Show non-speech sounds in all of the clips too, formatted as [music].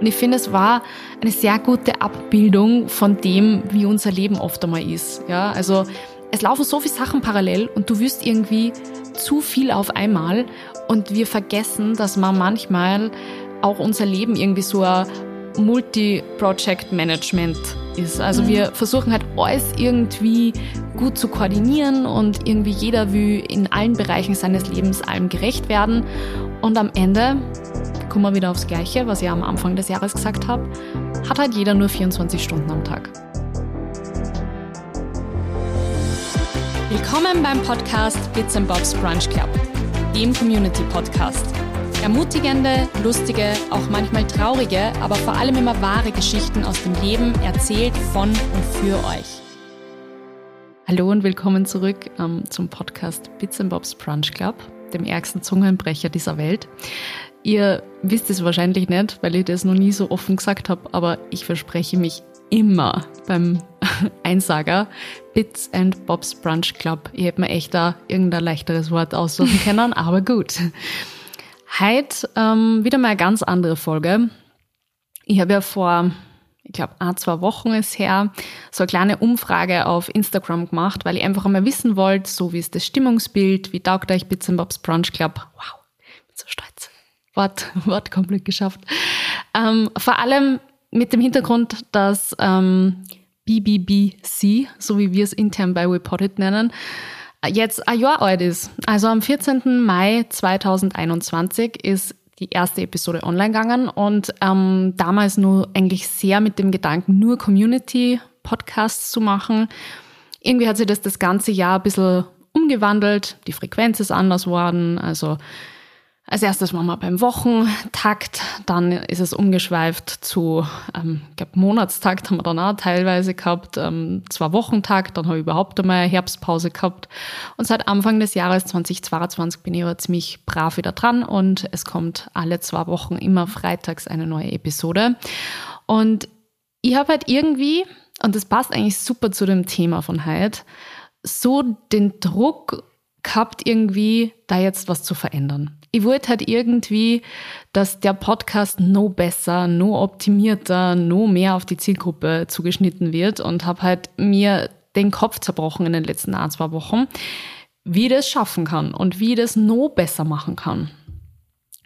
Und ich finde, es war eine sehr gute Abbildung von dem, wie unser Leben oft einmal ist. Ja, also es laufen so viele Sachen parallel und du wirst irgendwie zu viel auf einmal und wir vergessen, dass man manchmal auch unser Leben irgendwie so ein Multi-Project-Management ist. Also mhm. wir versuchen halt alles irgendwie gut zu koordinieren und irgendwie jeder will in allen Bereichen seines Lebens allem gerecht werden. Und am Ende kommen wir wieder aufs Gleiche, was ich am Anfang des Jahres gesagt habe, hat halt jeder nur 24 Stunden am Tag. Willkommen beim Podcast Bits and Bobs Brunch Club, dem Community Podcast. Ermutigende, lustige, auch manchmal traurige, aber vor allem immer wahre Geschichten aus dem Leben erzählt von und für euch. Hallo und willkommen zurück ähm, zum Podcast Bits and Bobs Brunch Club, dem ärgsten Zungenbrecher dieser Welt. Ihr wisst es wahrscheinlich nicht, weil ich das noch nie so offen gesagt habe, aber ich verspreche mich immer beim [laughs] Einsager Bits and Bobs Brunch Club. Ich hätte mir echt da irgendein leichteres Wort aussuchen können, [laughs] aber gut. Heute ähm, wieder mal eine ganz andere Folge. Ich habe ja vor, ich glaube, ein, zwei Wochen ist her, so eine kleine Umfrage auf Instagram gemacht, weil ich einfach einmal wissen wollte, so wie ist das Stimmungsbild, wie taugt euch Bits and Bobs Brunch Club. Wow. Wort, [laughs] komplett geschafft. Ähm, vor allem mit dem Hintergrund, dass ähm, BBBC, so wie wir es intern bei Reported nennen, jetzt ein Jahr alt ist. Also am 14. Mai 2021 ist die erste Episode online gegangen und ähm, damals nur eigentlich sehr mit dem Gedanken, nur Community-Podcasts zu machen. Irgendwie hat sich das das ganze Jahr ein bisschen umgewandelt. Die Frequenz ist anders geworden. Also als erstes waren wir beim Wochentakt, dann ist es umgeschweift zu, ähm, ich glaube, Monatstakt haben wir dann auch teilweise gehabt, ähm, zwei Wochentakt, dann habe ich überhaupt einmal Herbstpause gehabt. Und seit Anfang des Jahres 2022 bin ich aber ziemlich brav wieder dran und es kommt alle zwei Wochen immer freitags eine neue Episode. Und ich habe halt irgendwie, und das passt eigentlich super zu dem Thema von heute, so den Druck gehabt, irgendwie da jetzt was zu verändern ich wollte halt irgendwie, dass der Podcast no besser, no optimierter, no mehr auf die Zielgruppe zugeschnitten wird und habe halt mir den Kopf zerbrochen in den letzten ein, zwei Wochen, wie ich das schaffen kann und wie ich das no besser machen kann.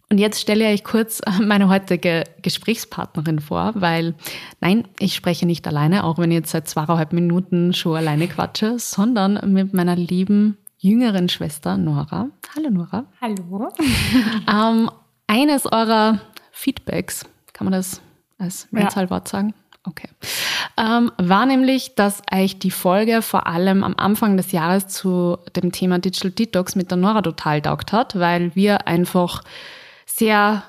Und jetzt stelle ich euch kurz meine heutige Gesprächspartnerin vor, weil nein, ich spreche nicht alleine, auch wenn ich jetzt seit zweieinhalb Minuten schon alleine quatsche, sondern mit meiner lieben jüngeren Schwester Nora. Hallo Nora. Hallo. [laughs] ähm, eines eurer Feedbacks, kann man das als Mehrzahlwort ja. sagen? Okay. Ähm, war nämlich, dass euch die Folge vor allem am Anfang des Jahres zu dem Thema Digital Detox mit der Nora total taugt hat, weil wir einfach sehr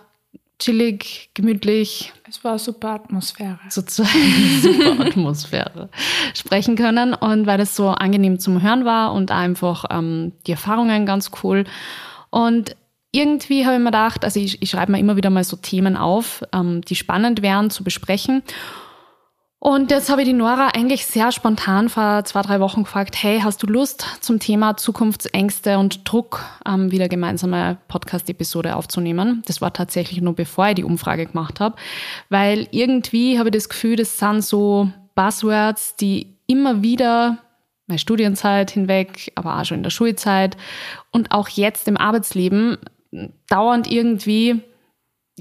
chillig, gemütlich. Es war super Atmosphäre. Sozusagen [laughs] super Atmosphäre sprechen können und weil es so angenehm zum Hören war und einfach ähm, die Erfahrungen ganz cool. Und irgendwie habe ich mir gedacht, also ich, ich schreibe mir immer wieder mal so Themen auf, ähm, die spannend wären zu besprechen. Und jetzt habe ich die Nora eigentlich sehr spontan vor zwei, drei Wochen gefragt, hey, hast du Lust zum Thema Zukunftsängste und Druck ähm, wieder gemeinsame Podcast-Episode aufzunehmen? Das war tatsächlich nur bevor ich die Umfrage gemacht habe, weil irgendwie habe ich das Gefühl, das sind so Buzzwords, die immer wieder meine Studienzeit hinweg, aber auch schon in der Schulzeit und auch jetzt im Arbeitsleben dauernd irgendwie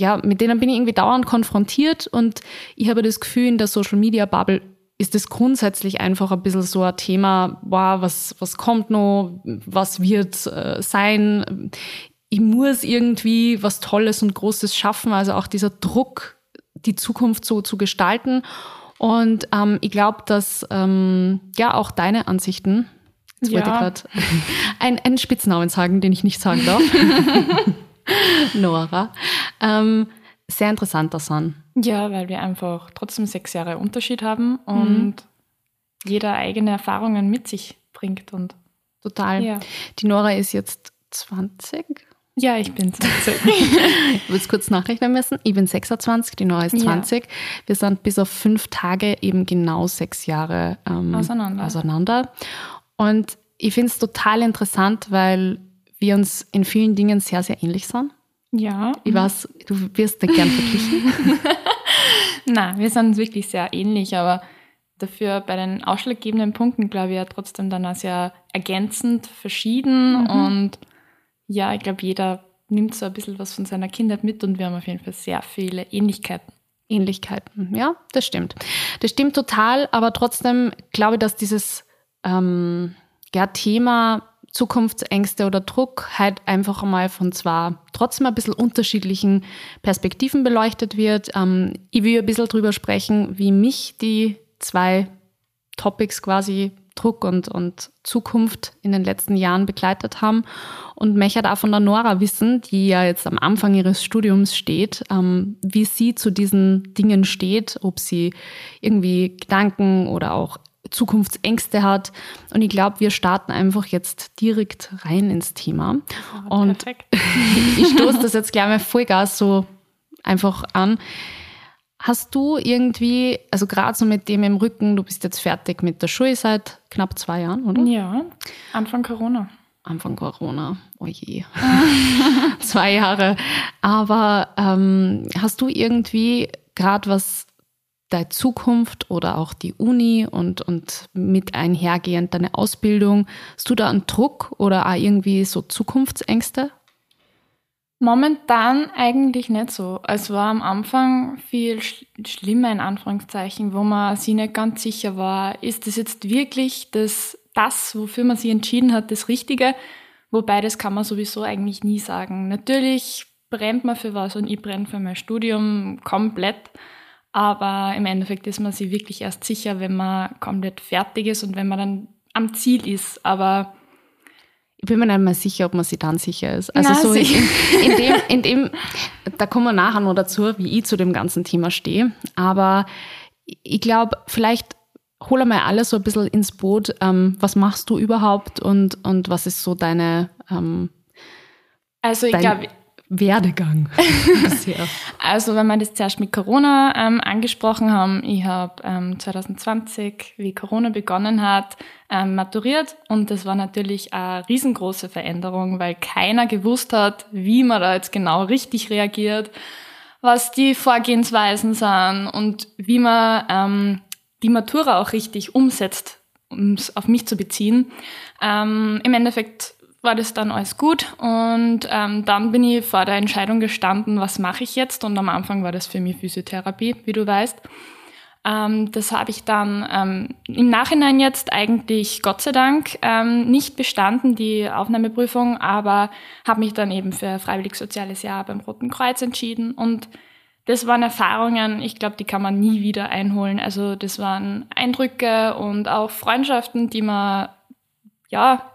ja, mit denen bin ich irgendwie dauernd konfrontiert und ich habe das Gefühl, in der Social Media Bubble ist es grundsätzlich einfach ein bisschen so ein Thema, wow, was, was kommt noch, was wird äh, sein. Ich muss irgendwie was Tolles und Großes schaffen, also auch dieser Druck, die Zukunft so zu gestalten. Und ähm, ich glaube, dass ähm, ja auch deine Ansichten, jetzt ja. wollte ich gerade [laughs] einen, einen Spitznamen sagen, den ich nicht sagen darf. [laughs] [laughs] Nora. Ähm, sehr interessanter sind. Ja, weil wir einfach trotzdem sechs Jahre Unterschied haben und mhm. jeder eigene Erfahrungen mit sich bringt. Und Total. Ja. Die Nora ist jetzt 20. Ja, ich bin 20. [laughs] ich würde es kurz nachrechnen müssen. Ich bin 26, die Nora ist 20. Ja. Wir sind bis auf fünf Tage eben genau sechs Jahre ähm, auseinander. auseinander. Und ich finde es total interessant, weil wir uns in vielen Dingen sehr, sehr ähnlich sind. Ja. Ich weiß, du wirst nicht gern verglichen. [laughs] Nein, wir sind wirklich sehr ähnlich, aber dafür bei den ausschlaggebenden Punkten, glaube ich, ja trotzdem dann auch sehr ergänzend verschieden. Mhm. Und ja, ich glaube, jeder nimmt so ein bisschen was von seiner Kindheit mit und wir haben auf jeden Fall sehr viele Ähnlichkeiten. Ähnlichkeiten, ja, das stimmt. Das stimmt total, aber trotzdem glaube ich, dass dieses ähm, ja, Thema Zukunftsängste oder Druck halt einfach mal von zwar trotzdem ein bisschen unterschiedlichen Perspektiven beleuchtet wird. Ähm, ich will ein bisschen drüber sprechen, wie mich die zwei Topics quasi Druck und, und Zukunft in den letzten Jahren begleitet haben. Und möchte auch von der Nora wissen, die ja jetzt am Anfang ihres Studiums steht, ähm, wie sie zu diesen Dingen steht, ob sie irgendwie Gedanken oder auch Zukunftsängste hat. Und ich glaube, wir starten einfach jetzt direkt rein ins Thema. Oh, und [laughs] ich stoße das jetzt gleich mal Vollgas so einfach an. Hast du irgendwie, also gerade so mit dem im Rücken, du bist jetzt fertig mit der Schule seit knapp zwei Jahren, oder? Ja, Anfang Corona. Anfang Corona, oh je. [laughs] zwei Jahre. Aber ähm, hast du irgendwie gerade was deine Zukunft oder auch die Uni und, und mit einhergehend deine Ausbildung, hast du da einen Druck oder auch irgendwie so Zukunftsängste? Momentan eigentlich nicht so. Es war am Anfang viel sch schlimmer in Anführungszeichen, wo man sich nicht ganz sicher war, ist das jetzt wirklich das, das, wofür man sich entschieden hat, das Richtige? Wobei das kann man sowieso eigentlich nie sagen. Natürlich brennt man für was und ich brenne für mein Studium komplett. Aber im Endeffekt ist man sich wirklich erst sicher, wenn man komplett fertig ist und wenn man dann am Ziel ist. Aber ich bin mir nicht mehr sicher, ob man sich dann sicher ist. Also Na, so in, in, dem, in dem, da kommen wir nachher noch dazu, wie ich zu dem ganzen Thema stehe. Aber ich glaube, vielleicht hol mal alles so ein bisschen ins Boot. Ähm, was machst du überhaupt und, und was ist so deine ähm, also ich glaube, Werdegang [laughs] bisher? also, wenn wir das zuerst mit Corona ähm, angesprochen haben, ich habe ähm, 2020, wie Corona begonnen hat, ähm, maturiert und das war natürlich eine riesengroße Veränderung, weil keiner gewusst hat, wie man da jetzt genau richtig reagiert, was die Vorgehensweisen sind und wie man ähm, die Matura auch richtig umsetzt, um es auf mich zu beziehen. Ähm, Im Endeffekt war das dann alles gut und ähm, dann bin ich vor der Entscheidung gestanden, was mache ich jetzt und am Anfang war das für mich Physiotherapie, wie du weißt. Ähm, das habe ich dann ähm, im Nachhinein jetzt eigentlich Gott sei Dank ähm, nicht bestanden, die Aufnahmeprüfung, aber habe mich dann eben für freiwillig soziales Jahr beim Roten Kreuz entschieden und das waren Erfahrungen, ich glaube, die kann man nie wieder einholen. Also das waren Eindrücke und auch Freundschaften, die man ja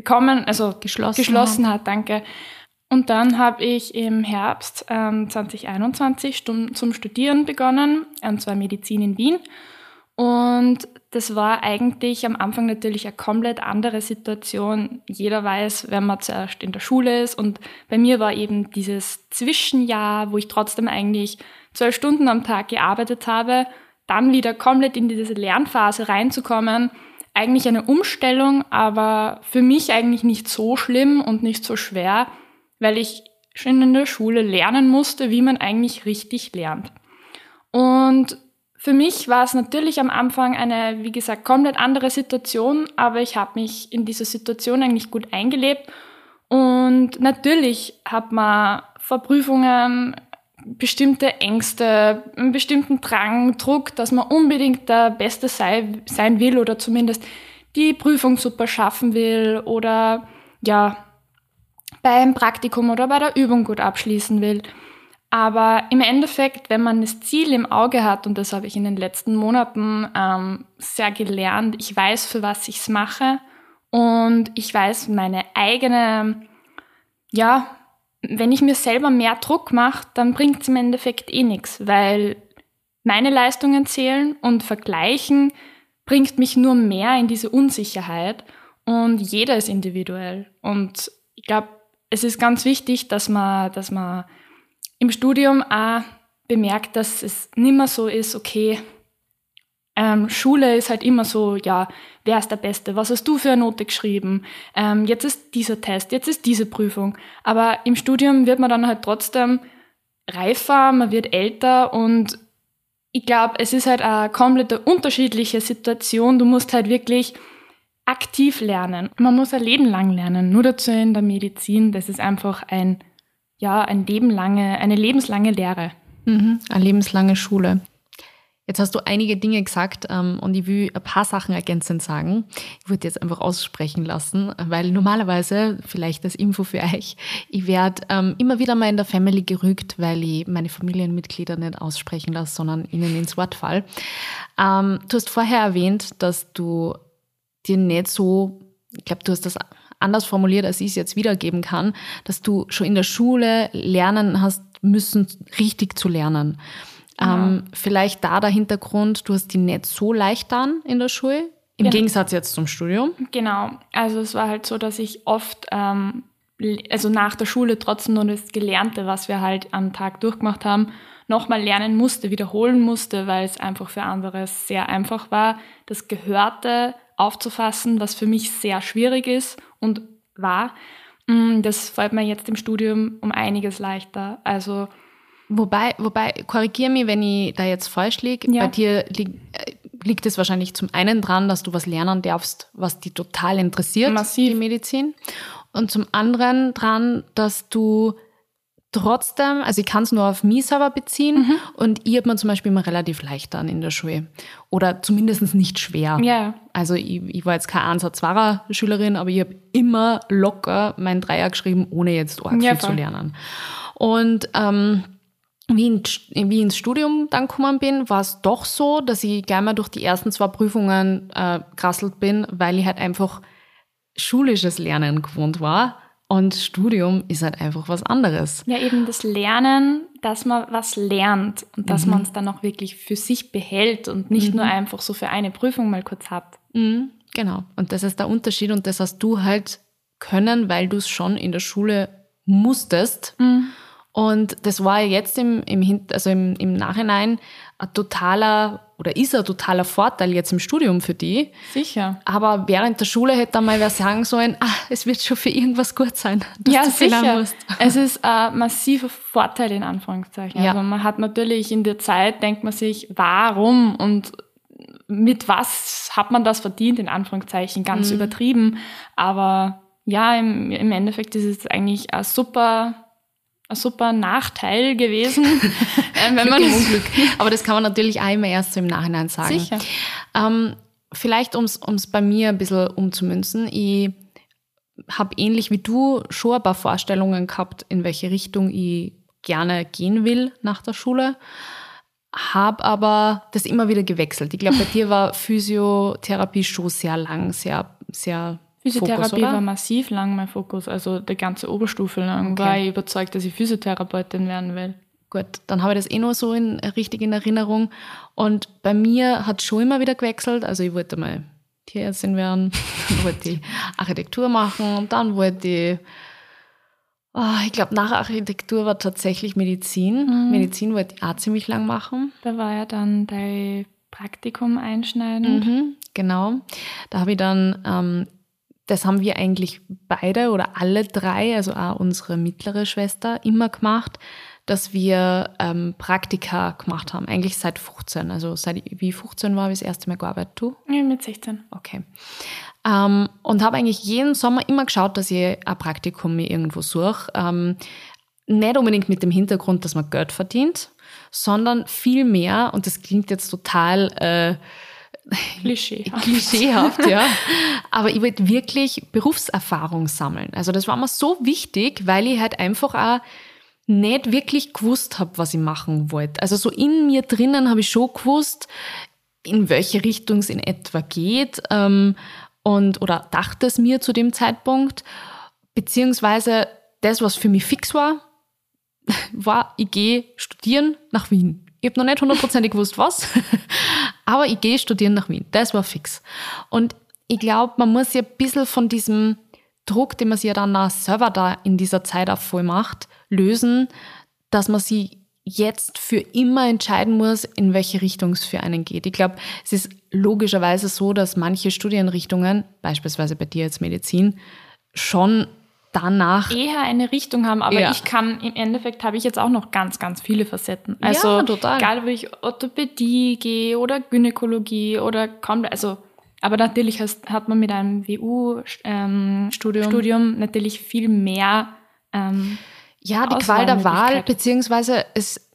bekommen, also geschlossen, geschlossen hat, danke. Und dann habe ich im Herbst ähm, 2021 zum Studieren begonnen, und zwar Medizin in Wien. Und das war eigentlich am Anfang natürlich eine komplett andere Situation. Jeder weiß, wenn man zuerst in der Schule ist. Und bei mir war eben dieses Zwischenjahr, wo ich trotzdem eigentlich zwölf Stunden am Tag gearbeitet habe, dann wieder komplett in diese Lernphase reinzukommen eigentlich eine Umstellung, aber für mich eigentlich nicht so schlimm und nicht so schwer, weil ich schon in der Schule lernen musste, wie man eigentlich richtig lernt. Und für mich war es natürlich am Anfang eine, wie gesagt, komplett andere Situation, aber ich habe mich in dieser Situation eigentlich gut eingelebt. Und natürlich hat man vor Prüfungen bestimmte Ängste, einen bestimmten Drang, Druck, dass man unbedingt der Beste sei, sein will oder zumindest die Prüfung super schaffen will oder ja, beim Praktikum oder bei der Übung gut abschließen will. Aber im Endeffekt, wenn man das Ziel im Auge hat, und das habe ich in den letzten Monaten ähm, sehr gelernt, ich weiß, für was ich es mache und ich weiß meine eigene, ja, wenn ich mir selber mehr Druck mache, dann bringt es im Endeffekt eh nichts, weil meine Leistungen zählen und vergleichen bringt mich nur mehr in diese Unsicherheit und jeder ist individuell. Und ich glaube, es ist ganz wichtig, dass man, dass man im Studium auch bemerkt, dass es nicht mehr so ist, okay, ähm, Schule ist halt immer so, ja, wer ist der Beste? Was hast du für eine Note geschrieben? Ähm, jetzt ist dieser Test, jetzt ist diese Prüfung. Aber im Studium wird man dann halt trotzdem reifer, man wird älter und ich glaube, es ist halt eine komplett unterschiedliche Situation. Du musst halt wirklich aktiv lernen. Man muss ein Leben lang lernen. Nur dazu in der Medizin, das ist einfach ein, ja, ein Leben lange, eine lebenslange Lehre. Mhm, eine lebenslange Schule. Jetzt hast du einige Dinge gesagt ähm, und ich will ein paar Sachen ergänzend sagen. Ich würde jetzt einfach aussprechen lassen, weil normalerweise, vielleicht als Info für euch, ich werde ähm, immer wieder mal in der Family gerügt, weil ich meine Familienmitglieder nicht aussprechen lasse, sondern ihnen ins Wort fall. Ähm, du hast vorher erwähnt, dass du dir nicht so, ich glaube, du hast das anders formuliert, als ich es jetzt wiedergeben kann, dass du schon in der Schule lernen hast müssen, richtig zu lernen. Genau. Ähm, vielleicht da der Hintergrund, du hast die nicht so leicht dann in der Schule, im ja. Gegensatz jetzt zum Studium. Genau, also es war halt so, dass ich oft, ähm, also nach der Schule trotzdem nur das Gelernte, was wir halt am Tag durchgemacht haben, nochmal lernen musste, wiederholen musste, weil es einfach für andere sehr einfach war, das Gehörte aufzufassen, was für mich sehr schwierig ist und war. Mm, das fällt mir jetzt im Studium um einiges leichter. Also Wobei, wobei, korrigiere mich, wenn ich da jetzt falsch liege. Ja. Bei dir li äh, liegt es wahrscheinlich zum einen dran, dass du was lernen darfst, was dich total interessiert, Massiv. die Medizin. Und zum anderen dran, dass du trotzdem, also ich kann es nur auf mich selber beziehen mhm. und ich habe mir zum Beispiel immer relativ leicht an in der Schule. Oder zumindest nicht schwer. Ja. Also ich, ich war jetzt keine Ansatz Schülerin, aber ich habe immer locker mein Dreier geschrieben, ohne jetzt arg ja, viel zu lernen. Und ähm, wie, in, wie ins Studium dann gekommen bin, war es doch so, dass ich gleich mal durch die ersten zwei Prüfungen äh, gerasselt bin, weil ich halt einfach schulisches Lernen gewohnt war. Und Studium ist halt einfach was anderes. Ja, eben das Lernen, dass man was lernt und dass mhm. man es dann auch wirklich für sich behält und nicht mhm. nur einfach so für eine Prüfung mal kurz hat. Mhm, genau. Und das ist der Unterschied und das hast du halt können, weil du es schon in der Schule musstest. Und das war jetzt im, im, also im, im Nachhinein ein totaler oder ist ein totaler Vorteil jetzt im Studium für die. Sicher. Aber während der Schule hätte dann mal wer sagen sollen, ah, es wird schon für irgendwas gut sein, [laughs] dass ja, sicher. musst. [laughs] Es ist ein massiver Vorteil in Anführungszeichen. Ja. Also man hat natürlich in der Zeit, denkt man sich, warum und mit was hat man das verdient, in Anführungszeichen, ganz mhm. übertrieben. Aber ja, im, im Endeffekt ist es eigentlich ein super ein super Nachteil gewesen. [laughs] äh, wenn man Unglück. Aber das kann man natürlich einmal erst so im Nachhinein sagen. Sicher. Ähm, vielleicht, um es bei mir ein bisschen umzumünzen, ich habe ähnlich wie du schon ein paar Vorstellungen gehabt, in welche Richtung ich gerne gehen will nach der Schule. Habe aber das immer wieder gewechselt. Ich glaube, bei dir war Physiotherapie schon sehr lang, sehr, sehr Physiotherapie war massiv lang mein Fokus, also die ganze Oberstufe lang okay. war ich überzeugt, dass ich Physiotherapeutin werden will. Gut, dann habe ich das eh noch so in, richtig in Erinnerung. Und bei mir hat es schon immer wieder gewechselt. Also ich wollte mal Tierärztin werden, [laughs] dann wollte ich Architektur machen und dann wollte ich, oh, ich glaube, nach Architektur war tatsächlich Medizin. Mhm. Medizin wollte ich auch ziemlich lang machen. Da war ja dann dein Praktikum einschneidend. Mhm, genau. Da habe ich dann ähm, das haben wir eigentlich beide oder alle drei, also auch unsere mittlere Schwester, immer gemacht, dass wir ähm, Praktika gemacht haben. Eigentlich seit 15. Also seit ich 15 war, habe ich das erste Mal gearbeitet. Du? Ja, mit 16. Okay. Ähm, und habe eigentlich jeden Sommer immer geschaut, dass ich ein Praktikum mir irgendwo suche. Ähm, nicht unbedingt mit dem Hintergrund, dass man Geld verdient, sondern viel mehr, und das klingt jetzt total... Äh, [laughs] Klischeehaft. Klischeehaft, ja. [laughs] Aber ich wollte wirklich Berufserfahrung sammeln. Also das war mir so wichtig, weil ich halt einfach auch nicht wirklich gewusst habe, was ich machen wollte. Also so in mir drinnen habe ich schon gewusst, in welche Richtung es in etwa geht ähm, und oder dachte es mir zu dem Zeitpunkt, beziehungsweise das, was für mich fix war, [laughs] war, ich gehe studieren nach Wien. Ich habe noch nicht hundertprozentig gewusst, was, aber ich gehe studieren nach Wien. Das war fix. Und ich glaube, man muss ja ein bisschen von diesem Druck, den man sich ja dann auch selber da in dieser Zeit auch voll macht, lösen, dass man sich jetzt für immer entscheiden muss, in welche Richtung es für einen geht. Ich glaube, es ist logischerweise so, dass manche Studienrichtungen, beispielsweise bei dir jetzt Medizin, schon danach eher eine Richtung haben, aber Ja. ich kann im Endeffekt habe ich jetzt auch noch ganz, ganz viele Facetten. Also Ja, total. egal, ob ich Orthopädie gehe oder Gynäkologie oder kaum, also aber natürlich hat man mit einem WU ähm, Studium. Studium natürlich viel mehr. Ähm, Ja, die Qual der Wahl, beziehungsweise es,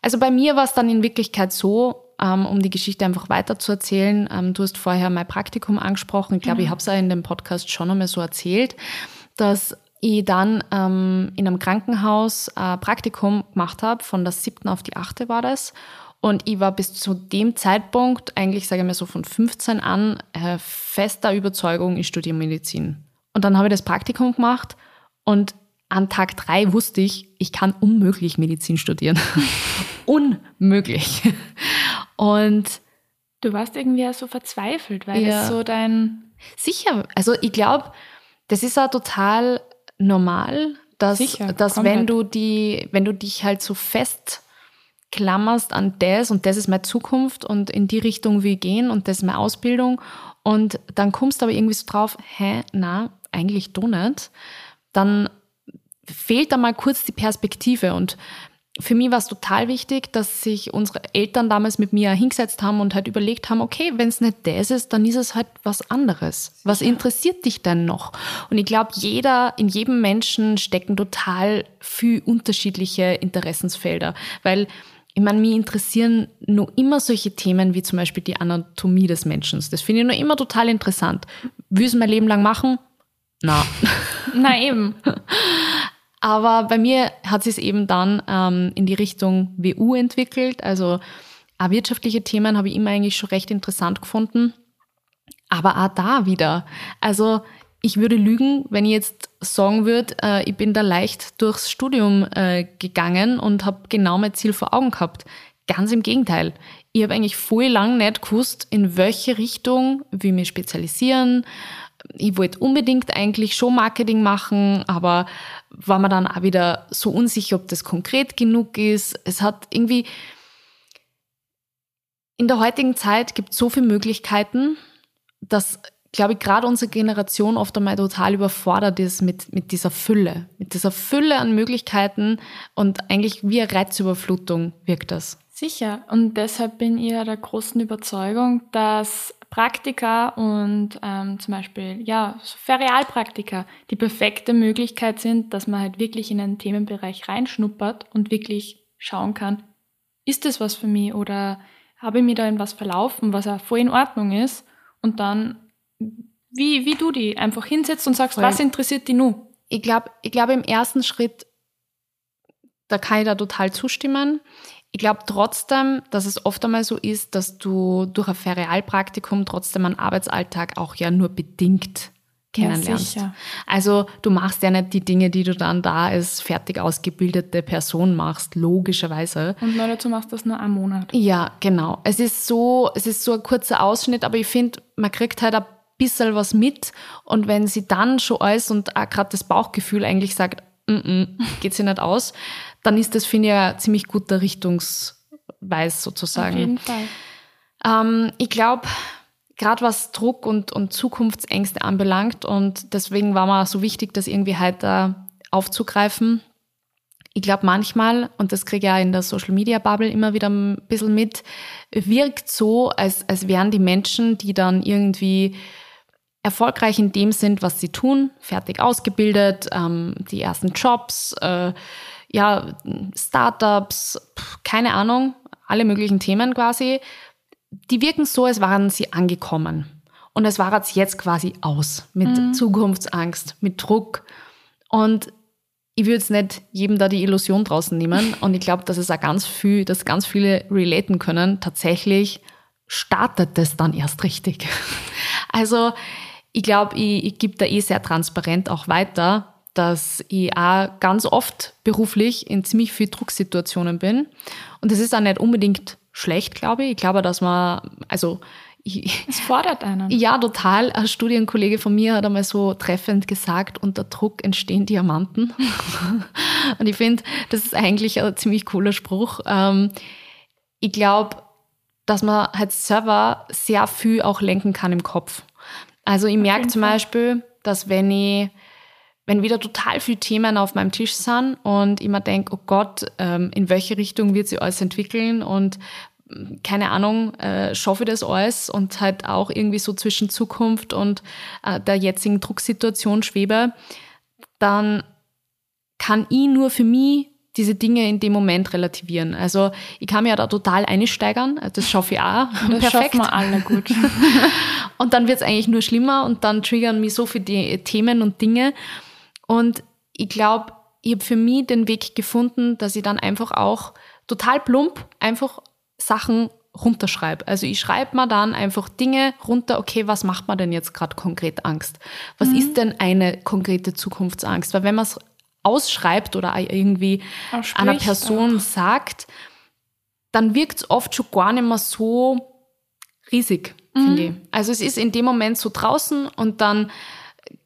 also bei mir war es dann in Wirklichkeit so, ähm, um die Geschichte einfach weiter zu erzählen. Ähm, du hast vorher mein Praktikum angesprochen. Ich glaube, ich habe es ja in dem Podcast schon einmal so erzählt, dass ich dann ähm, in einem Krankenhaus äh, Praktikum gemacht habe, von der siebten auf die achte war das. Und ich war bis zu dem Zeitpunkt, eigentlich sage ich mal so von 15 an, äh, fester Überzeugung, ich studiere Medizin. Und dann habe ich das Praktikum gemacht und an Tag drei wusste ich, ich kann unmöglich Medizin studieren. [laughs] unmöglich. Und du warst irgendwie so verzweifelt, weil Ja. es so dein sicher, also ich glaube, das ist auch total normal, dass, Sicher, dass komplett. wenn du die, wenn du dich halt so fest klammerst an das und das ist meine Zukunft und in die Richtung will ich gehen und das ist meine Ausbildung und dann kommst du aber irgendwie so drauf, hä, na, eigentlich doch nicht, dann fehlt da mal kurz die Perspektive und für mich war es total wichtig, dass sich unsere Eltern damals mit mir hingesetzt haben und halt überlegt haben, okay, wenn es nicht das ist, dann ist es halt was anderes. Was interessiert dich denn noch? Und ich glaube, jeder, in jedem Menschen stecken total viel unterschiedliche Interessensfelder, weil ich meine, mich interessieren nur immer solche Themen wie zum Beispiel die Anatomie des Menschen. Das finde ich nur immer total interessant. Will ich es mein Leben lang machen? Na. Na eben. [laughs] Aber bei mir hat sich es eben dann ähm, in die Richtung WU entwickelt. Also auch wirtschaftliche Themen habe ich immer eigentlich schon recht interessant gefunden. Aber auch da wieder. Also ich würde lügen, wenn ich jetzt sagen würde, äh, ich bin da leicht durchs Studium äh, gegangen und habe genau mein Ziel vor Augen gehabt. Ganz im Gegenteil. Ich habe eigentlich voll lang nicht gewusst, in welche Richtung will ich mich spezialisieren. Ich wollte unbedingt eigentlich schon Marketing machen, aber war mir dann auch wieder so unsicher, ob das konkret genug ist. Es hat irgendwie, in der heutigen Zeit gibt es so viele Möglichkeiten, dass, glaube ich, gerade unsere Generation oft einmal total überfordert ist mit, mit dieser Fülle, mit dieser Fülle an Möglichkeiten und eigentlich wie eine Reizüberflutung wirkt das. Sicher. Und deshalb bin ich ja der großen Überzeugung, dass Praktika und ähm, zum Beispiel, ja, Ferialpraktika die perfekte Möglichkeit sind, dass man halt wirklich in einen Themenbereich reinschnuppert und wirklich schauen kann, ist das was für mich oder habe ich mir da in was verlaufen, was auch voll in Ordnung ist und dann, wie, wie du die einfach hinsetzt und sagst, Voll. was interessiert die nu? Ich glaube, ich glaube im ersten Schritt, da kann ich da total zustimmen. Ich glaube trotzdem, dass es oft einmal so ist, dass du durch ein Ferialpraktikum trotzdem einen Arbeitsalltag auch ja nur bedingt kennenlernst. sicher. also du machst ja nicht die Dinge, die du dann da als fertig ausgebildete Person machst, logischerweise. Und nur dazu machst du das nur einen Monat. Ja, genau. Es ist so, es ist so ein kurzer Ausschnitt, aber ich finde, man kriegt halt ein bisschen was mit. Und wenn sie dann schon alles und auch gerade das Bauchgefühl eigentlich sagt, mm -mm, geht sie nicht aus, dann ist das, finde ich, ein ziemlich guter Richtungsweis sozusagen. Auf jeden Fall. Ähm, ich glaube, gerade was Druck und, und Zukunftsängste anbelangt und deswegen war mir so wichtig, das irgendwie heute aufzugreifen. Ich glaube manchmal, und das kriege ich ja in der Social Media Bubble immer wieder ein bisschen mit, wirkt so, als, als wären die Menschen, die dann irgendwie erfolgreich in dem sind, was sie tun, fertig ausgebildet, ähm, die ersten Jobs, äh, ja, Startups, keine Ahnung, alle möglichen Themen quasi, die wirken so, als waren sie angekommen. Und es war jetzt jetzt quasi aus mit Zukunftsangst, mit Druck. Und ich würde jetzt nicht jedem da die Illusion draußen nehmen. [laughs] Und ich glaube, dass es auch ganz viel, dass ganz viele relaten können. Tatsächlich startet das dann erst richtig. [laughs] Also ich glaube, ich, ich gebe da eh sehr transparent auch weiter, dass ich auch ganz oft beruflich in ziemlich viel Drucksituationen bin. Und das ist auch nicht unbedingt schlecht, glaube ich. Ich glaube, dass man, also Es [laughs] fordert einen. ja, total. Ein Studienkollege von mir hat einmal so treffend gesagt, unter Druck entstehen Diamanten. [laughs] Und ich finde, das ist eigentlich ein ziemlich cooler Spruch. Ähm, ich glaube, dass man halt selber sehr viel auch lenken kann im Kopf. Also ich merke zum Fall. Beispiel, dass wenn ich wenn wieder total viele Themen auf meinem Tisch sind und ich mir denke, oh Gott, ähm, in welche Richtung wird sich alles entwickeln und mm, keine Ahnung, äh, schaffe ich das alles und halt auch irgendwie so zwischen Zukunft und äh, der jetzigen Drucksituation schwebe, dann kann ich nur für mich diese Dinge in dem Moment relativieren. Also ich kann mir ja da total einsteigern, das schaffe ich auch. [laughs] Das perfekt. schaffen wir alle gut. [laughs] und dann wird es eigentlich nur schlimmer und dann triggern mich so viele Themen und Dinge. Und ich glaube, ich habe für mich den Weg gefunden, dass ich dann einfach auch total plump einfach Sachen runterschreibe. Also ich schreibe mir dann einfach Dinge runter, okay, was macht man denn jetzt gerade konkret Angst? Was mhm. ist denn eine konkrete Zukunftsangst? Weil wenn man es ausschreibt oder irgendwie einer Person auch. sagt, dann wirkt es oft schon gar nicht mehr so riesig, mhm. finde ich. Also es ist in dem Moment so draußen und dann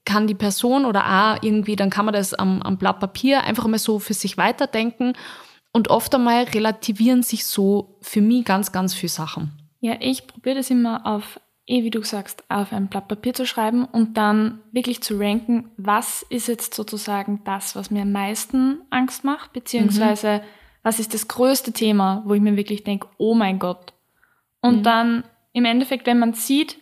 kann die Person oder auch irgendwie, dann kann man das am, am Blatt Papier einfach mal so für sich weiterdenken und oft einmal relativieren sich so für mich ganz, ganz viele Sachen. Ja, ich probiere das immer auf eh wie du sagst, auf ein Blatt Papier zu schreiben und dann wirklich zu ranken, was ist jetzt sozusagen das, was mir am meisten Angst macht, beziehungsweise mhm. was ist das größte Thema, wo ich mir wirklich denke, oh mein Gott. Und mhm. dann im Endeffekt, wenn man sieht,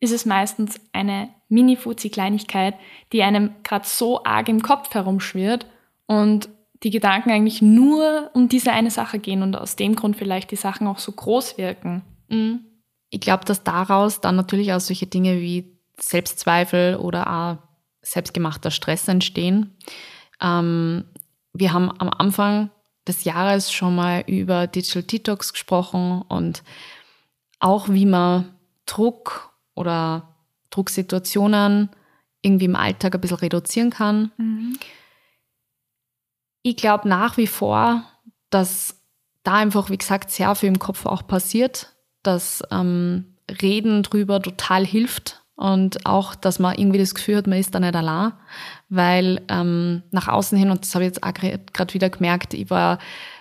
ist es meistens eine Mini-Fuzzi-Kleinigkeit, die einem gerade so arg im Kopf herumschwirrt und die Gedanken eigentlich nur um diese eine Sache gehen und aus dem Grund vielleicht die Sachen auch so groß wirken. Mhm ich glaube, dass daraus dann natürlich auch solche Dinge wie Selbstzweifel oder auch selbstgemachter Stress entstehen. Ähm, wir haben am Anfang des Jahres schon mal über Digital Detox gesprochen und auch wie man Druck oder Drucksituationen irgendwie im Alltag ein bisschen reduzieren kann. Mhm. Ich glaube nach wie vor, dass da einfach, wie gesagt, sehr viel im Kopf auch passiert dass ähm, Reden drüber total hilft und auch, dass man irgendwie das Gefühl hat, man ist da nicht allein, weil ähm, nach außen hin, und das habe ich jetzt auch gerade wieder gemerkt, ich war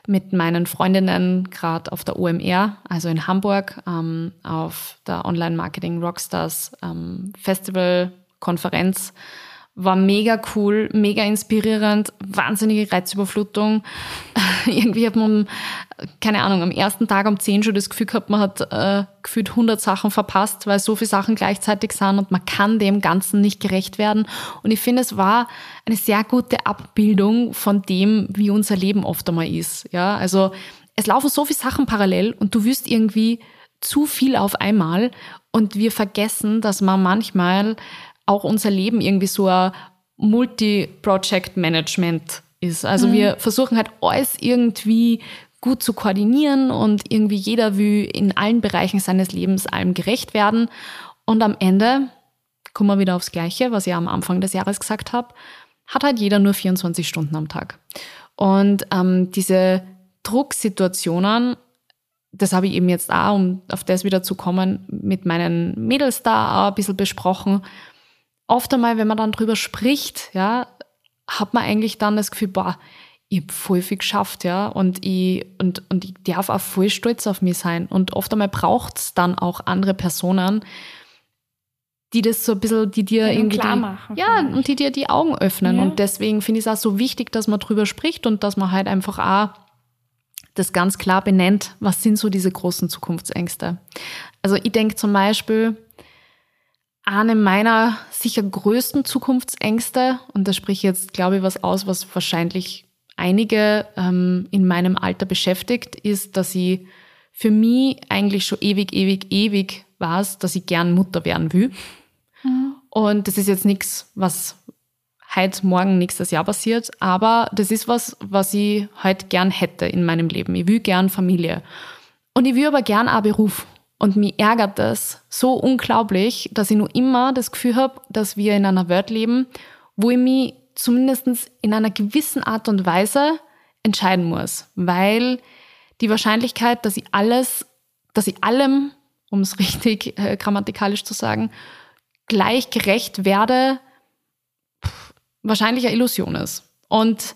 mit meinen Freundinnen gerade auf der OMR, also in Hamburg, ähm, auf der Online Marketing Rockstars ähm, Festival Konferenz war mega cool, mega inspirierend, wahnsinnige Reizüberflutung. [laughs] Irgendwie hat man, keine Ahnung, am ersten Tag um 10 schon das Gefühl gehabt, man hat äh, gefühlt 100 Sachen verpasst, weil so viele Sachen gleichzeitig sind und man kann dem Ganzen nicht gerecht werden. Und ich finde, es war eine sehr gute Abbildung von dem, wie unser Leben oft einmal ist. Ja, also es laufen so viele Sachen parallel und du wirst irgendwie zu viel auf einmal und wir vergessen, dass man manchmal auch unser Leben irgendwie so ein Multi-Project-Management ist. Also mhm. wir versuchen halt alles irgendwie gut zu koordinieren und irgendwie jeder will in allen Bereichen seines Lebens allem gerecht werden. Und am Ende kommen wir wieder aufs Gleiche, was ich am Anfang des Jahres gesagt habe, hat halt jeder nur 24 Stunden am Tag. Und ähm, diese Drucksituationen, das habe ich eben jetzt auch, um auf das wieder zu kommen, mit meinen Mädels da auch ein bisschen besprochen oft einmal, wenn man dann drüber spricht, ja, hat man eigentlich dann das Gefühl, boah, ich habe voll viel geschafft, ja, und ich, und, und ich darf auch voll stolz auf mich sein. Und oft einmal braucht es dann auch andere Personen, die das so ein bisschen, die dir ja, irgendwie. Klar machen. Ja, und die dir die Augen öffnen. Ja. Und deswegen finde ich es auch so wichtig, dass man drüber spricht und dass man halt einfach auch das ganz klar benennt, was sind so diese großen Zukunftsängste. Also ich denke zum Beispiel, eine meiner sicher größten Zukunftsängste, und da spreche ich jetzt, glaube ich, was aus, was wahrscheinlich einige ähm, in meinem Alter beschäftigt, ist, dass ich für mich eigentlich schon ewig, ewig, ewig war dass ich gern Mutter werden will. Mhm. Und das ist jetzt nichts, was heute, morgen, nächstes Jahr passiert, aber das ist was, was ich halt gern hätte in meinem Leben. Ich will gern Familie. Und ich will aber gern auch Beruf. Und mich ärgert das so unglaublich, dass ich nur immer das Gefühl habe, dass wir in einer Welt leben, wo ich mich zumindest in einer gewissen Art und Weise entscheiden muss. Weil die Wahrscheinlichkeit, dass ich alles, dass ich allem, um es richtig äh, grammatikalisch zu sagen, gleich gerecht werde, pff, wahrscheinlich eine Illusion ist. Und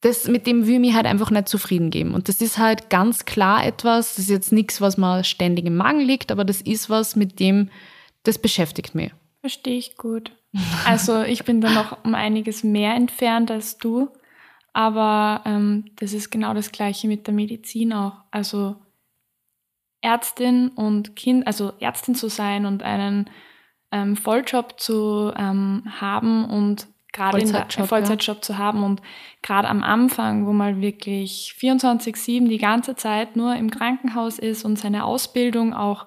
das, mit dem will ich mich halt einfach nicht zufrieden geben. Und das ist halt ganz klar etwas, das ist jetzt nichts, was mir ständig im Magen liegt, aber das ist was, mit dem, das beschäftigt mich. Verstehe ich gut. Also ich bin da noch um einiges mehr entfernt als du, aber ähm, das ist genau das gleiche mit der Medizin auch. Also Ärztin und Kind, also Ärztin zu sein und einen ähm, Volljob zu ähm, haben und gerade Vollzeitjob, Vollzeitjob ja. zu haben und gerade am Anfang, wo man wirklich 24/7 die ganze Zeit nur im Krankenhaus ist und seine Ausbildung auch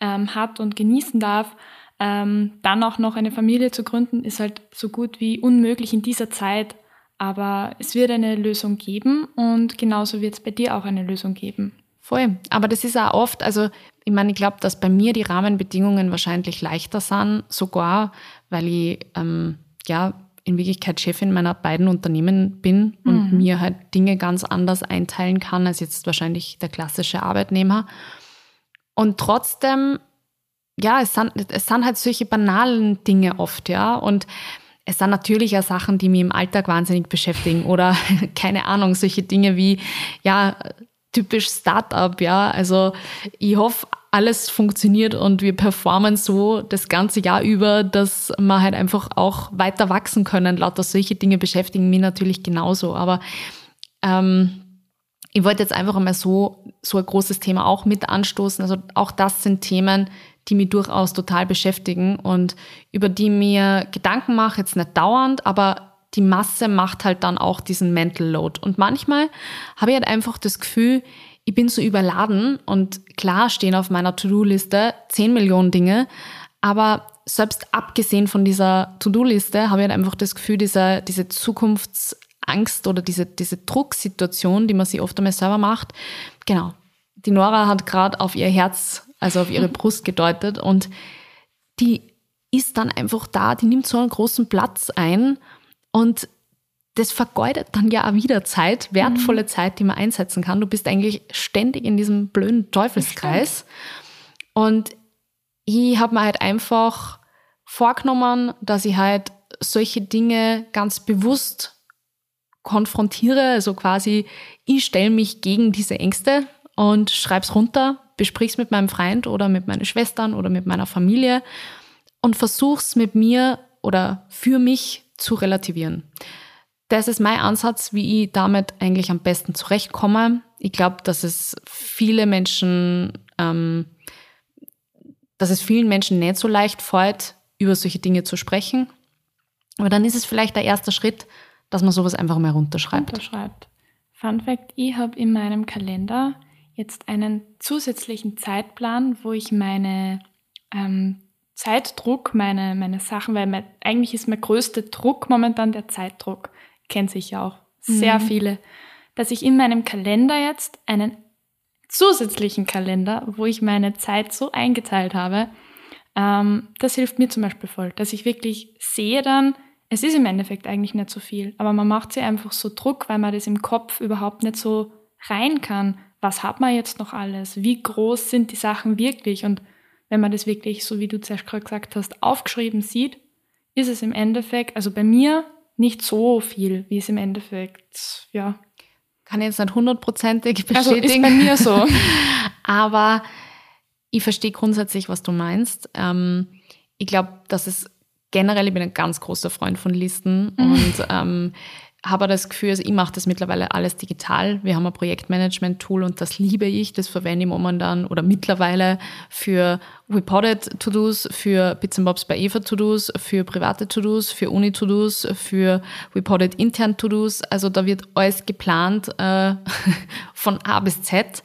ähm, hat und genießen darf, ähm, dann auch noch eine Familie zu gründen, ist halt so gut wie unmöglich in dieser Zeit. Aber es wird eine Lösung geben und genauso wird es bei dir auch eine Lösung geben. Voll. Aber das ist auch oft, also ich meine, ich glaube, dass bei mir die Rahmenbedingungen wahrscheinlich leichter sind, sogar weil ich ähm, ja in Wirklichkeit Chefin meiner beiden Unternehmen bin und mhm. mir halt Dinge ganz anders einteilen kann als jetzt wahrscheinlich der klassische Arbeitnehmer. Und trotzdem ja, es sind, es sind halt solche banalen Dinge oft, ja. Und es sind natürlich auch Sachen, die mich im Alltag wahnsinnig beschäftigen oder [laughs] keine Ahnung, solche Dinge wie, ja, typisch Startup, ja. Also ich hoffe, alles funktioniert und wir performen so das ganze Jahr über, dass wir halt einfach auch weiter wachsen können. Lauter solche Dinge beschäftigen mich natürlich genauso. Aber ähm, ich wollte jetzt einfach einmal so, so ein großes Thema auch mit anstoßen. Also auch das sind Themen, die mich durchaus total beschäftigen und über die mir Gedanken mache, jetzt nicht dauernd, aber die Masse macht halt dann auch diesen Mental Load. Und manchmal habe ich halt einfach das Gefühl, ich bin so überladen und klar stehen auf meiner To-Do-Liste 10 Millionen Dinge, aber selbst abgesehen von dieser To-Do-Liste habe ich halt einfach das Gefühl, diese, diese Zukunftsangst oder diese, diese Drucksituation, die man sich oft einmal selber macht, genau. Die Nora hat gerade auf ihr Herz also auf ihre [laughs] Brust gedeutet. Und die ist dann einfach da, die nimmt so einen großen Platz ein und das vergeudet dann ja auch wieder Zeit, wertvolle mhm. Zeit, die man einsetzen kann. Du bist eigentlich ständig in diesem blöden Teufelskreis. Und ich habe mir halt einfach vorgenommen, dass ich halt solche Dinge ganz bewusst konfrontiere. Also quasi, ich stelle mich gegen diese Ängste und schreibe es runter, besprich es mit meinem Freund oder mit meinen Schwestern oder mit meiner Familie und versuche es mit mir oder für mich zu relativieren. Das ist mein Ansatz, wie ich damit eigentlich am besten zurechtkomme. Ich glaube, dass es viele Menschen, ähm, dass es vielen Menschen nicht so leicht fällt, über solche Dinge zu sprechen. Aber dann ist es vielleicht der erste Schritt, dass man sowas einfach mal runterschreibt. Runterschreibt. Fun Fact: Ich habe in meinem Kalender jetzt einen zusätzlichen Zeitplan, wo ich meine ähm, Zeitdruck, meine, meine Sachen, weil mein, eigentlich ist mein größter Druck momentan der Zeitdruck, kennt sich ja auch sehr mhm. viele, dass ich in meinem Kalender jetzt einen zusätzlichen Kalender, wo ich meine Zeit so eingeteilt habe, ähm, das hilft mir zum Beispiel voll, dass ich wirklich sehe dann, es ist im Endeffekt eigentlich nicht so viel, aber man macht sich einfach so Druck, weil man das im Kopf überhaupt nicht so rein kann was hat man jetzt noch alles? Wie groß sind die Sachen wirklich? Und wenn man das wirklich, so wie du zuerst gerade gesagt hast, aufgeschrieben sieht, ist es im Endeffekt, also bei mir nicht so viel, wie es im Endeffekt, ja. Kann jetzt nicht hundertprozentig bestätigen. Also ist bei mir so. [laughs] Aber ich verstehe grundsätzlich, was du meinst. Ähm, ich glaube, dass es generell, ich bin ein ganz großer Freund von Listen mhm. und ähm, habe das Gefühl, also ich mache das mittlerweile alles digital. Wir haben ein Projektmanagement-Tool und das liebe ich. Das verwende ich momentan oder mittlerweile für Reported To-Dos, für Bits Bobs bei Eva To-Dos, für private To-Dos, für Uni-To-Dos, für Reported intern To-Dos. Also da wird alles geplant äh, [laughs] von A bis Z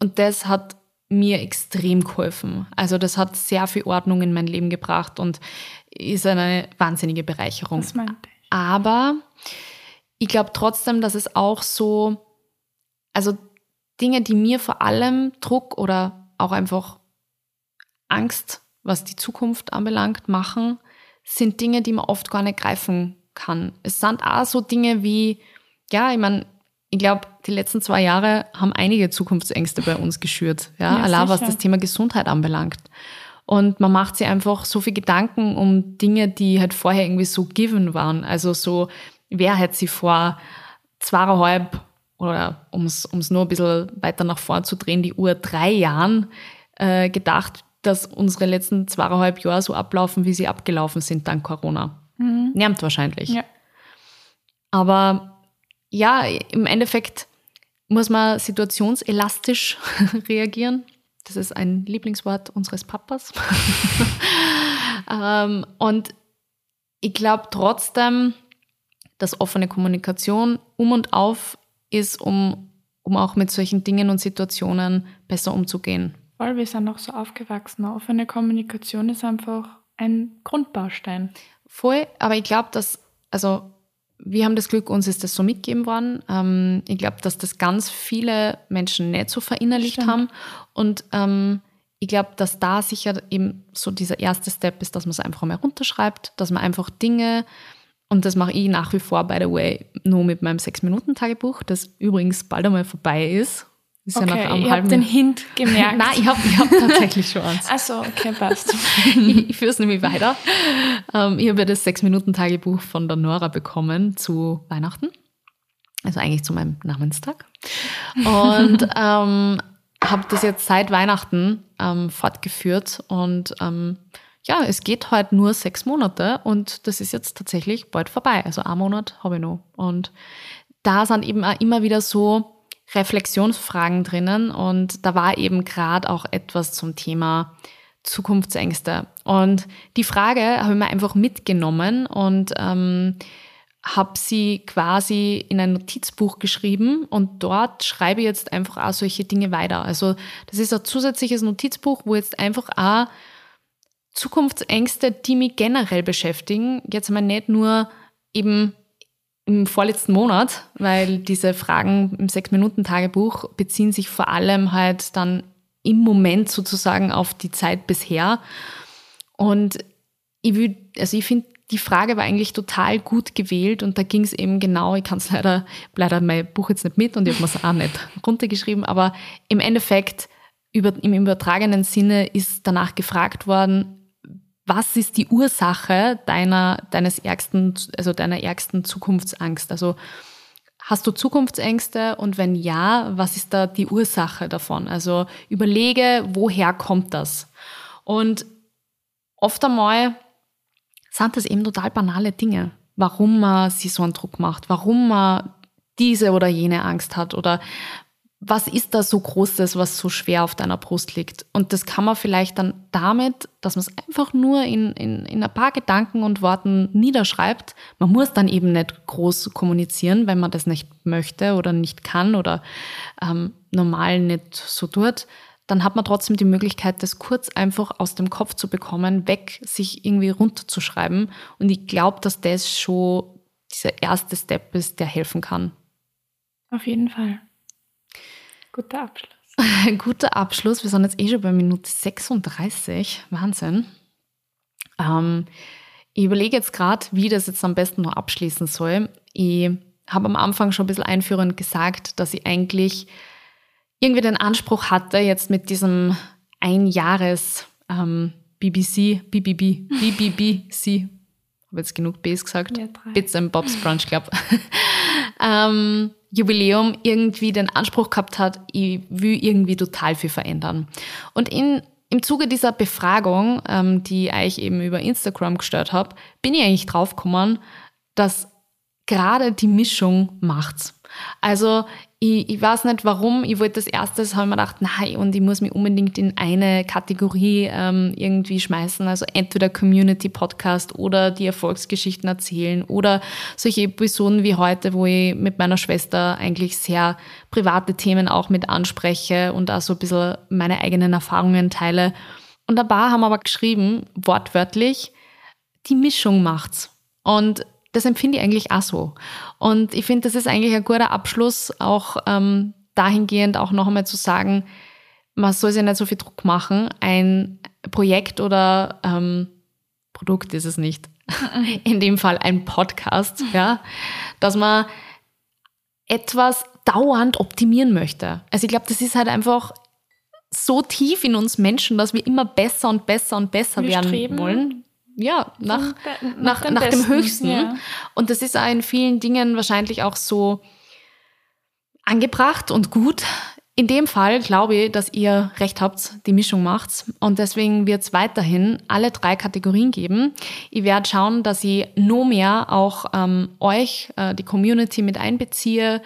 und das hat mir extrem geholfen. Also das hat sehr viel Ordnung in mein Leben gebracht und ist eine wahnsinnige Bereicherung. Das meinte ich. Aber ich glaube trotzdem, dass es auch so, also Dinge, die mir vor allem Druck oder auch einfach Angst, was die Zukunft anbelangt, machen, sind Dinge, die man oft gar nicht greifen kann. Es sind auch so Dinge wie, ja, ich meine, ich glaube, die letzten zwei Jahre haben einige Zukunftsängste bei uns geschürt, ja, ja allein was das Thema Gesundheit anbelangt. Und man macht sich einfach so viel Gedanken um Dinge, die halt vorher irgendwie so given waren. Also so, wer hätte sie vor zweieinhalb oder um es nur ein bisschen weiter nach vorn zu drehen, die Uhr drei Jahren äh, gedacht, dass unsere letzten zweieinhalb Jahre so ablaufen, wie sie abgelaufen sind dank Corona. Mhm. Nervt wahrscheinlich. Ja. Aber ja, im Endeffekt muss man situationselastisch [laughs] reagieren. Das ist ein Lieblingswort unseres Papas. [laughs] [laughs] ähm, und ich glaube trotzdem, dass offene Kommunikation um und auf ist, um, um auch mit solchen Dingen und Situationen besser umzugehen. Weil wir sind auch so aufgewachsen. Offene Kommunikation ist einfach ein Grundbaustein. Voll, aber ich glaube, dass, also wir haben das Glück, uns ist das so mitgegeben worden. Ähm, ich glaube, dass das ganz viele Menschen nicht so verinnerlicht Stimmt. haben. Und ähm, ich glaube, dass da sicher eben so dieser erste Step ist, dass man es einfach mal runterschreibt, dass man einfach Dinge, und das mache ich nach wie vor, by the way, nur mit meinem Sechs-Minuten-Tagebuch, das übrigens bald einmal vorbei ist. Ist okay, ja ich habe den Hint gemerkt. [laughs] Nein, ich habe ich hab tatsächlich schon eins. Achso, okay, passt. [laughs] ich, ich führe es nämlich weiter. Ähm, ich habe ja das Sechs-Minuten-Tagebuch von der Nora bekommen zu Weihnachten. Also eigentlich zu meinem Namenstag. Und [laughs] ähm, habe das jetzt seit Weihnachten ähm, fortgeführt. Und ähm, ja, es geht heute nur sechs Monate und das ist jetzt tatsächlich bald vorbei. Also ein Monat habe ich noch. Und da sind eben auch immer wieder so Reflexionsfragen drinnen und da war eben gerade auch etwas zum Thema Zukunftsängste. Und die Frage habe ich mir einfach mitgenommen und ähm, habe sie quasi in ein Notizbuch geschrieben und dort schreibe ich jetzt einfach auch solche Dinge weiter. Also das ist ein zusätzliches Notizbuch, wo jetzt einfach auch Zukunftsängste, die mich generell beschäftigen, jetzt mal nicht nur eben im vorletzten Monat, weil diese Fragen im Sechs-Minuten-Tagebuch beziehen sich vor allem halt dann im Moment sozusagen auf die Zeit bisher. Und ich will, also ich finde, die Frage war eigentlich total gut gewählt und da ging es eben genau, ich kann es leider, leider mein Buch jetzt nicht mit und ich habe mir es auch nicht [laughs] runtergeschrieben, aber im Endeffekt über, im übertragenen Sinne ist danach gefragt worden, was ist die Ursache deiner, deines ärgsten, also deiner ärgsten Zukunftsangst? Also hast du Zukunftsängste und wenn ja, was ist da die Ursache davon? Also überlege, woher kommt das? Und oft einmal sind das eben total banale Dinge, warum man sich so einen Druck macht, warum man diese oder jene Angst hat oder was ist da so Großes, was so schwer auf deiner Brust liegt? Und das kann man vielleicht dann damit, dass man es einfach nur in, in, in ein paar Gedanken und Worten niederschreibt. Man muss dann eben nicht groß kommunizieren, wenn man das nicht möchte oder nicht kann oder ähm, normal nicht so tut. Dann hat man trotzdem die Möglichkeit, das kurz einfach aus dem Kopf zu bekommen, weg, sich irgendwie runterzuschreiben. Und ich glaube, dass das schon dieser erste Step ist, der helfen kann. Auf jeden Fall. Guter Abschluss. [laughs] Guter Abschluss. Wir sind jetzt eh schon bei Minute 36. Wahnsinn. Ähm, ich überlege jetzt gerade, wie das jetzt am besten noch abschließen soll. Ich habe am Anfang schon ein bisschen einführend gesagt, dass ich eigentlich irgendwie den Anspruch hatte, jetzt mit diesem Einjahres ähm, BBC, BBB, BBBC, habe jetzt genug Bs gesagt, ja, Bits and Bobs Brunch Club, [laughs] ähm, Jubiläum irgendwie den Anspruch gehabt hat, ich will irgendwie total viel verändern. Und in, im Zuge dieser Befragung, ähm, die ich eben über Instagram gestellt habe, bin ich eigentlich draufgekommen, dass gerade die Mischung macht's. Also ich, ich weiß nicht warum, ich wollte das erstes, habe ich mir gedacht, nein, und ich muss mich unbedingt in eine Kategorie ähm, irgendwie schmeißen, also entweder Community Podcast oder die Erfolgsgeschichten erzählen oder solche Episoden wie heute, wo ich mit meiner Schwester eigentlich sehr private Themen auch mit anspreche und auch so ein bisschen meine eigenen Erfahrungen teile. Und ein paar haben aber geschrieben, wortwörtlich, die Mischung macht's. Und das empfinde ich eigentlich auch so. Und ich finde, das ist eigentlich ein guter Abschluss, auch ähm, dahingehend auch noch einmal zu sagen, man soll sich nicht so viel Druck machen. Ein Projekt oder ähm, Produkt ist es nicht. In dem Fall ein Podcast, ja, dass man etwas dauernd optimieren möchte. Also ich glaube, das ist halt einfach so tief in uns Menschen, dass wir immer besser und besser und besser wir werden streben. wollen ja, nach, nach, nach, nach dem Höchsten. Ja. Und das ist in vielen Dingen wahrscheinlich auch so angebracht und gut. In dem Fall glaube ich, dass ihr recht habt, die Mischung macht. Und deswegen wird es weiterhin alle drei Kategorien geben. Ich werde schauen, dass ich noch mehr auch ähm, euch, äh, die Community mit einbeziehe.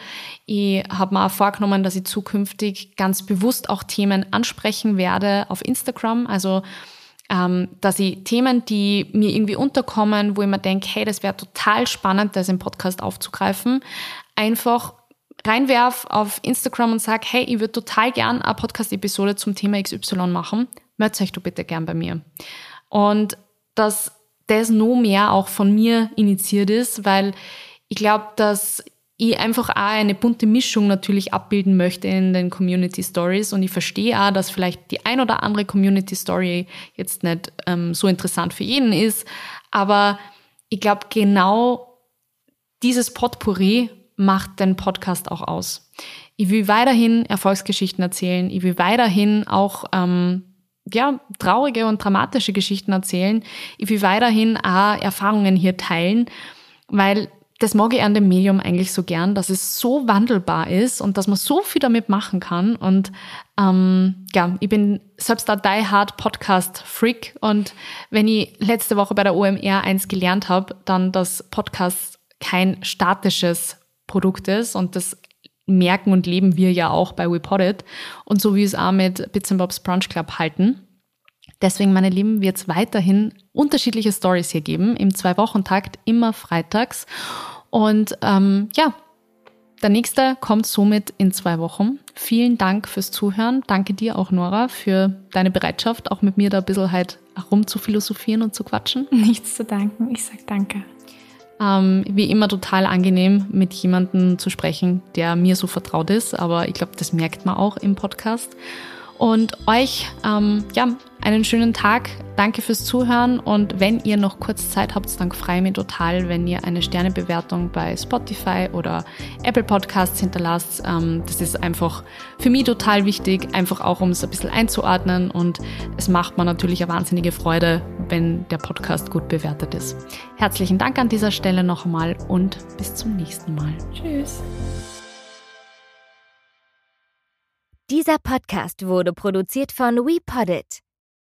Ich habe mir auch vorgenommen, dass ich zukünftig ganz bewusst auch Themen ansprechen werde auf Instagram. Also ähm, dass ich Themen, die mir irgendwie unterkommen, wo ich mir denke, hey, das wäre total spannend, das im Podcast aufzugreifen, einfach reinwerf auf Instagram und sag, hey, ich würde total gern eine Podcast-Episode zum Thema XY machen. Meldet euch du bitte gern bei mir. Und dass das noch mehr auch von mir initiiert ist, weil ich glaube, dass ich einfach auch eine bunte Mischung natürlich abbilden möchte in den Community Stories und ich verstehe auch, dass vielleicht die ein oder andere Community Story jetzt nicht ähm, so interessant für jeden ist, aber ich glaube genau dieses Potpourri macht den Podcast auch aus. Ich will weiterhin Erfolgsgeschichten erzählen. Ich will weiterhin auch ähm, ja, traurige und dramatische Geschichten erzählen. Ich will weiterhin auch Erfahrungen hier teilen, weil das mag ich an dem Medium eigentlich so gern, dass es so wandelbar ist und dass man so viel damit machen kann. Und ähm, ja, ich bin selbst ein Die Hard Podcast Freak und wenn ich letzte Woche bei der OMR eins gelernt habe, dann, dass Podcast kein statisches Produkt ist und das merken und leben wir ja auch bei WePodit und so wie es auch mit Bits Bobs Brunch Club halten. Deswegen, meine Lieben, wird es weiterhin unterschiedliche Stories hier geben, im Zwei-Wochen-Takt, immer freitags. Und ähm, ja, der nächste kommt somit in zwei Wochen. Vielen Dank fürs Zuhören. Danke dir auch, Nora, für deine Bereitschaft, auch mit mir da ein bisschen halt rum zu philosophieren und zu quatschen. [laughs] Nichts zu danken. Ich sag danke. Ähm, wie immer total angenehm, mit jemandem zu sprechen, der mir so vertraut ist. Aber ich glaube, das merkt man auch im Podcast. Und euch, ähm, ja, einen schönen Tag. Danke fürs Zuhören. Und wenn ihr noch kurz Zeit habt, dann freue ich mich total, wenn ihr eine Sternebewertung bei Spotify oder Apple Podcasts hinterlasst. Ähm, das ist einfach für mich total wichtig, einfach auch um es ein bisschen einzuordnen. Und es macht mir natürlich eine wahnsinnige Freude, wenn der Podcast gut bewertet ist. Herzlichen Dank an dieser Stelle noch einmal und bis zum nächsten Mal. Tschüss. Dieser Podcast wurde produziert von WePoddit.